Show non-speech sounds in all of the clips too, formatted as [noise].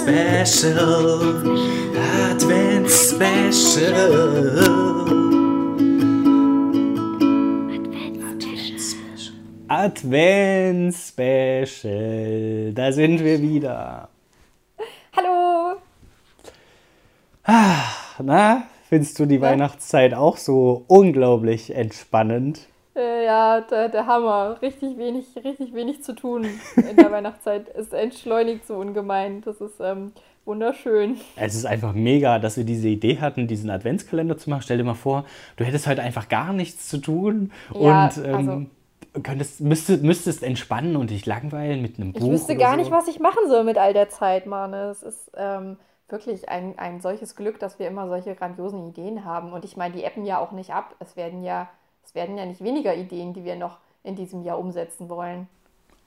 Advents Special, Advents Special. Advents-Special. Da sind wir wieder. Hallo! Na, findest du die Weihnachtszeit auch so unglaublich entspannend? Äh, ja, der, der Hammer. Richtig wenig, richtig wenig zu tun in der [laughs] Weihnachtszeit. Es entschleunigt so ungemein. Das ist ähm, wunderschön. Es ist einfach mega, dass wir diese Idee hatten, diesen Adventskalender zu machen. Stell dir mal vor, du hättest heute einfach gar nichts zu tun Ja, und ähm, also- könntest, müsstest, müsstest entspannen und dich langweilen mit einem Buch. Ich wüsste gar so. nicht, was ich machen soll mit all der Zeit, Mann. Es ist ähm, wirklich ein, ein solches Glück, dass wir immer solche grandiosen Ideen haben. Und ich meine, die appen ja auch nicht ab. Es werden ja, es werden ja nicht weniger Ideen, die wir noch in diesem Jahr umsetzen wollen.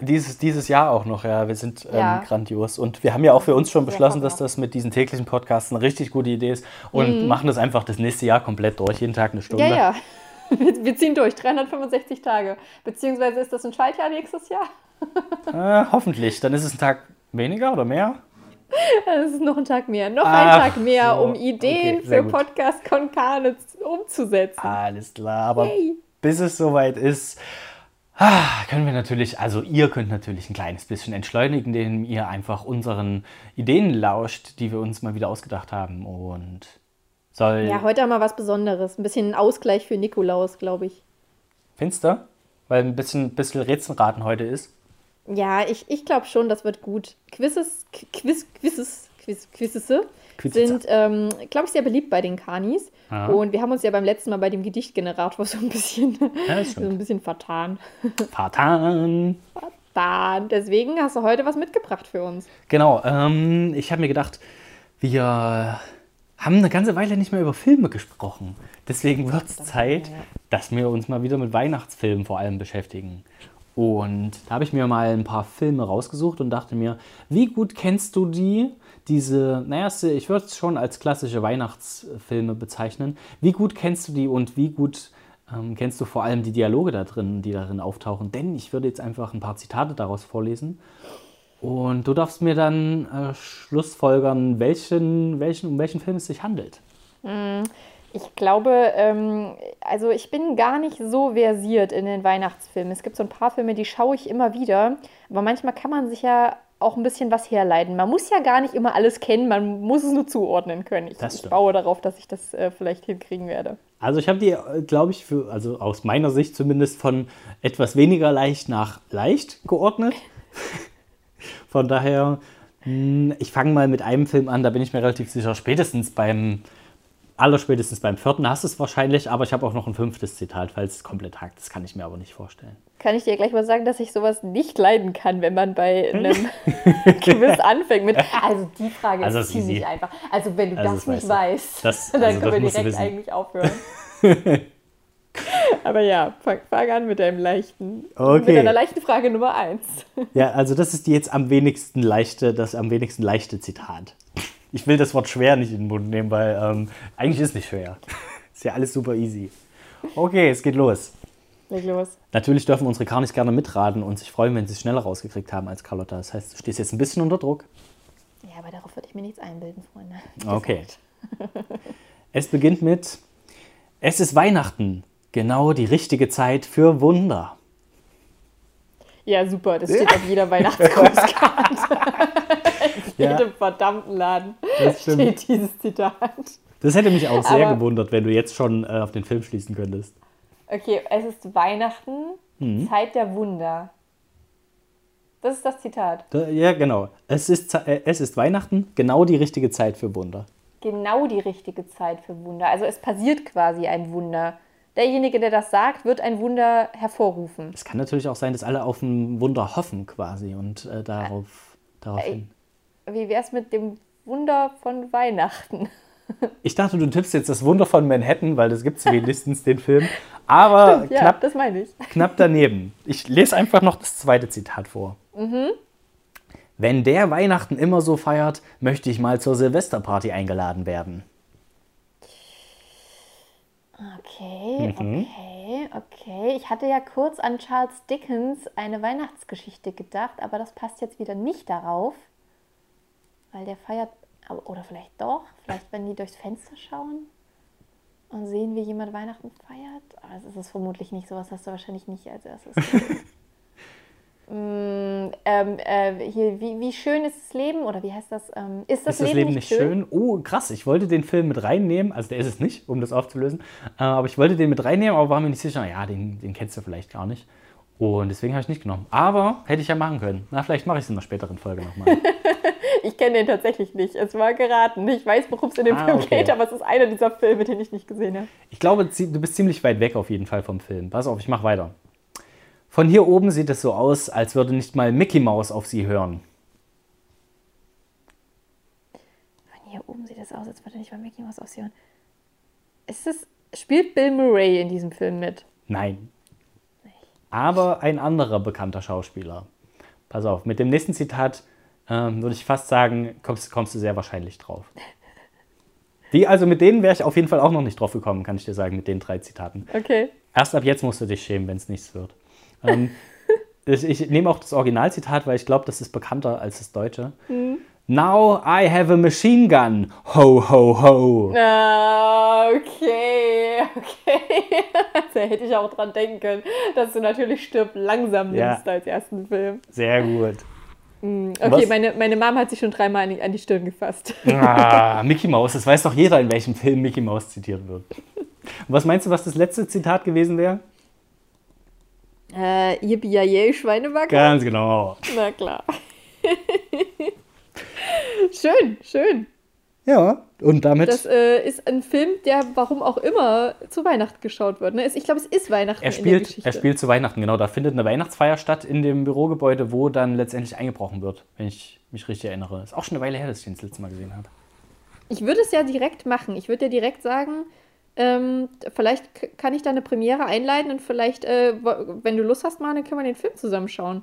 Dieses, dieses Jahr auch noch, ja. Wir sind ähm, Ja. grandios. Und wir haben ja auch für uns schon beschlossen, dass das mit diesen täglichen Podcasts eine richtig gute Idee ist. Mhm. Und machen das einfach das nächste Jahr komplett durch, jeden Tag eine Stunde. Ja, ja. [laughs] Wir, wir ziehen durch, 365 Tage. Beziehungsweise ist das ein Schaltjahr nächstes Jahr? [laughs] Äh, hoffentlich. Dann ist es ein Tag weniger oder mehr. Es ist noch ein Tag mehr. Noch Ach ein Tag mehr, so. um Ideen Okay, für gut. Podcast Konkane umzusetzen. Alles klar. Aber Yay. bis es soweit ist, ah, können wir natürlich, also ihr könnt natürlich ein kleines bisschen entschleunigen, indem ihr einfach unseren Ideen lauscht, die wir uns mal wieder ausgedacht haben. Und soll. Ja, heute haben wir was Besonderes. Ein bisschen Ausgleich für Nikolaus, glaube ich. Finster? Weil ein bisschen, bisschen Rätselraten heute ist. Ja, ich, ich glaube schon, das wird gut. Quizzes, Qu- Quiz, Quizzes, Quiz, Quizzes Quizze. sind, ähm, glaube ich, sehr beliebt bei den Kanis. Ja. Und wir haben uns ja beim letzten Mal bei dem Gedichtgenerator [laughs] so ein bisschen, Ja, so ein bisschen vertan. Fatan. Dann, deswegen hast du heute was mitgebracht für uns. Genau, ähm, ich habe mir gedacht, wir haben eine ganze Weile nicht mehr über Filme gesprochen. Deswegen wird es Zeit, dass wir uns mal wieder mit Weihnachtsfilmen vor allem beschäftigen. Und da habe ich mir mal ein paar Filme rausgesucht und dachte mir, wie gut kennst du die? Diese, naja, ich würde es schon als klassische Weihnachtsfilme bezeichnen. Wie gut kennst du die und wie gut ähm, kennst du vor allem die Dialoge da drin, die darin auftauchen? Denn ich würde jetzt einfach ein paar Zitate daraus vorlesen. Und du darfst mir dann äh, schlussfolgern, welchen, welchen, um welchen Film es sich handelt. Ich glaube, ähm, also ich bin gar nicht so versiert in den Weihnachtsfilmen. Es gibt so ein paar Filme, die schaue ich immer wieder. Aber manchmal kann man sich ja auch ein bisschen was herleiten. Man muss ja gar nicht immer alles kennen, man muss es nur zuordnen können. Ich, ich baue darauf, dass ich das äh, vielleicht hinkriegen werde. Also ich habe die, glaube ich, für, also aus meiner Sicht zumindest von etwas weniger leicht nach leicht geordnet. [laughs] Von daher, mh, ich fange mal mit einem Film an, da bin ich mir relativ sicher, spätestens beim, allerspätestens beim vierten hast du es wahrscheinlich, aber ich habe auch noch ein fünftes Zitat, falls es komplett hakt. Das kann ich mir aber nicht vorstellen. Kann ich dir gleich mal sagen, dass ich sowas nicht leiden kann, wenn man bei einem [laughs] Quiz anfängt mit. Also die Frage Also ist ziemlich easy. einfach. Also wenn du Also das das nicht weißt Das- dann also können wir direkt eigentlich aufhören. [laughs] Aber ja, fang, fang an mit deinem leichten, Okay. mit deiner leichten Frage Nummer eins. Ja, also das ist die jetzt am wenigsten leichte, das am wenigsten leichte Zitat. Ich will das Wort schwer nicht in den Mund nehmen, weil ähm, eigentlich ist nicht schwer. [laughs] Ist ja alles super easy. Okay, es geht los. Leg los. Natürlich dürfen unsere Karnis gerne mitraten und sich freuen, wenn sie es schneller rausgekriegt haben als Carlotta. Das heißt, du stehst jetzt ein bisschen unter Druck. Ja, aber darauf würde ich mir nichts einbilden, Freunde. [laughs] Okay. Es beginnt mit Es ist Weihnachten. Genau die richtige Zeit für Wunder. Ja, super. Das [laughs] steht auf jeder Weihnachtspostkarte. Verdammten Laden Das [laughs] stimmt. steht dieses Zitat. Das hätte mich auch sehr Aber- gewundert, wenn du jetzt schon äh, auf den Film schließen könntest. Okay, es ist Weihnachten, Mhm. Zeit der Wunder. Das ist das Zitat. Da, ja, genau. Es ist, äh, es ist Weihnachten, genau die richtige Zeit für Wunder. genau die richtige Zeit für Wunder. Also es passiert quasi ein Wunder. Derjenige, der das sagt, wird ein Wunder hervorrufen. Es kann natürlich auch sein, dass alle auf ein Wunder hoffen quasi und äh, darauf, darauf hin. Wie wäre es mit dem Wunder von Weihnachten? [laughs] Ich dachte, du tippst jetzt das Wunder von Manhattan, weil das gibt es wenigstens, den Film. Aber ja, knapp, das meine ich. knapp daneben. Ich lese einfach noch das zweite Zitat vor. Wenn der Weihnachten immer so feiert, möchte ich mal zur Silvesterparty eingeladen werden. Okay, okay, okay. Ich hatte ja kurz an Charles Dickens eine Weihnachtsgeschichte gedacht, aber das passt jetzt wieder nicht darauf, weil der feiert, oder vielleicht doch, vielleicht wenn die durchs Fenster schauen und sehen, wie jemand Weihnachten feiert. Aber das ist es vermutlich nicht, sowas hast du wahrscheinlich nicht als erstes. [laughs] Mm, ähm, äh, hier, wie, wie schön ist das Leben oder wie heißt das? Ähm, ist das, Ist das Leben nicht schön? Oh, krass. Ich wollte den Film mit reinnehmen. Also der ist es nicht, um das aufzulösen. Äh, aber ich wollte den mit reinnehmen, aber war mir nicht sicher. Ja, den, den kennst du vielleicht gar nicht. Und deswegen habe ich nicht genommen. Aber hätte ich ja machen können. Na, vielleicht mache ich es in einer späteren Folge nochmal. [laughs] Ich kenne den tatsächlich nicht. Es war geraten. Ich weiß, worum es in dem Ah, Film okay. geht, aber es ist einer dieser Filme, den ich nicht gesehen habe. Ich glaube, du bist ziemlich weit weg auf jeden Fall vom Film. Pass auf, ich mache weiter. Von hier oben sieht es so aus, als würde nicht mal Mickey Mouse auf sie hören. Von hier oben sieht es aus, als würde nicht mal Mickey Mouse aussehen. Ist es, spielt Bill Murray in diesem Film mit? Nein. Aber ein anderer bekannter Schauspieler. Pass auf, mit dem nächsten Zitat ähm, würde ich fast sagen, kommst, kommst du sehr wahrscheinlich drauf. Die, also mit denen wäre ich auf jeden Fall auch noch nicht drauf gekommen, kann ich dir sagen, mit den drei Zitaten. Okay. Erst ab jetzt musst du dich schämen, wenn es nichts wird. Ähm, [laughs] ich, ich nehme auch das Originalzitat, weil ich glaube, das ist bekannter als das deutsche. Now I have a machine gun. Ho, ho, ho. Ah, okay, okay. [laughs] da hätte ich auch dran denken können, dass du natürlich Stirb langsam Ja. nimmst als ersten Film. Sehr gut. Okay, Was? meine, meine Mom hat sich schon dreimal an die, an die Stirn gefasst. Ah, [laughs] Mickey Mouse, das weiß doch jeder, in welchem Film Mickey Mouse zitiert wird. Und was meinst du, was das letzte Zitat gewesen wäre? Äh, yippie Schweinebacker? Ganz genau. Na klar. [laughs] schön, schön. Ja, und damit. Das äh, ist ein Film, der warum auch immer zu Weihnachten geschaut wird. Ne? Ich glaube, es ist Weihnachten er spielt, er spielt zu Weihnachten, genau. Da findet eine Weihnachtsfeier statt in dem Bürogebäude, wo dann letztendlich eingebrochen wird, wenn ich mich richtig erinnere. Ist auch schon eine Weile her, dass ich den das letzte Mal gesehen habe. Ich würde es ja direkt machen. Ich würde ja direkt sagen, ähm, vielleicht kann ich da eine Premiere einleiten und vielleicht, äh, wenn du Lust hast, dann können wir den Film zusammen schauen.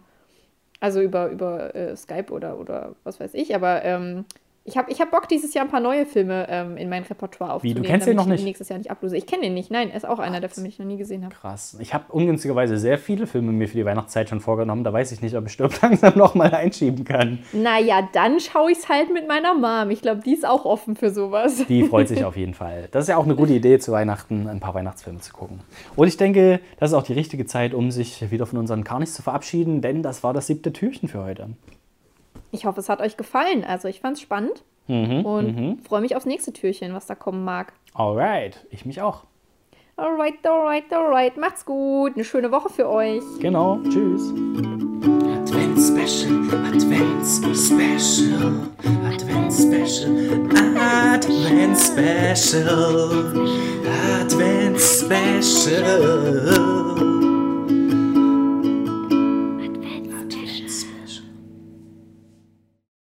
Also über, über äh, Skype oder, oder was weiß ich. Aber ähm, ich habe ich hab Bock, dieses Jahr ein paar neue Filme ähm, in mein Repertoire Wie, du aufzunehmen. kennst den noch ich nicht? nächstes Jahr nicht ablose. Ich kenne den nicht. Nein, er ist auch einer der Filme, die ich noch nie gesehen habe. Krass. Ich habe ungünstigerweise sehr viele Filme mir für die Weihnachtszeit schon vorgenommen. Da weiß ich nicht, ob ich Stirb [laughs] langsam noch mal einschieben kann. Naja, dann schaue ich es halt mit meiner Mom. Ich glaube, die ist auch offen für sowas. Die freut sich auf jeden Fall. Das ist ja auch eine gute Idee, zu Weihnachten ein paar Weihnachtsfilme zu gucken. Und ich denke, das ist auch die richtige Zeit, um sich wieder von unseren Carnis zu verabschieden, denn das war das siebte Türchen für heute. Ich hoffe, es hat euch gefallen. Also ich fand es spannend Mhm, und freue mich aufs nächste Türchen, was da kommen mag. Alright, ich mich auch. Alright, alright, alright. Macht's gut. Eine schöne Woche für euch. Genau, tschüss. Advent Special, Advent Special, Advent Special, Advent Special, Advent Special.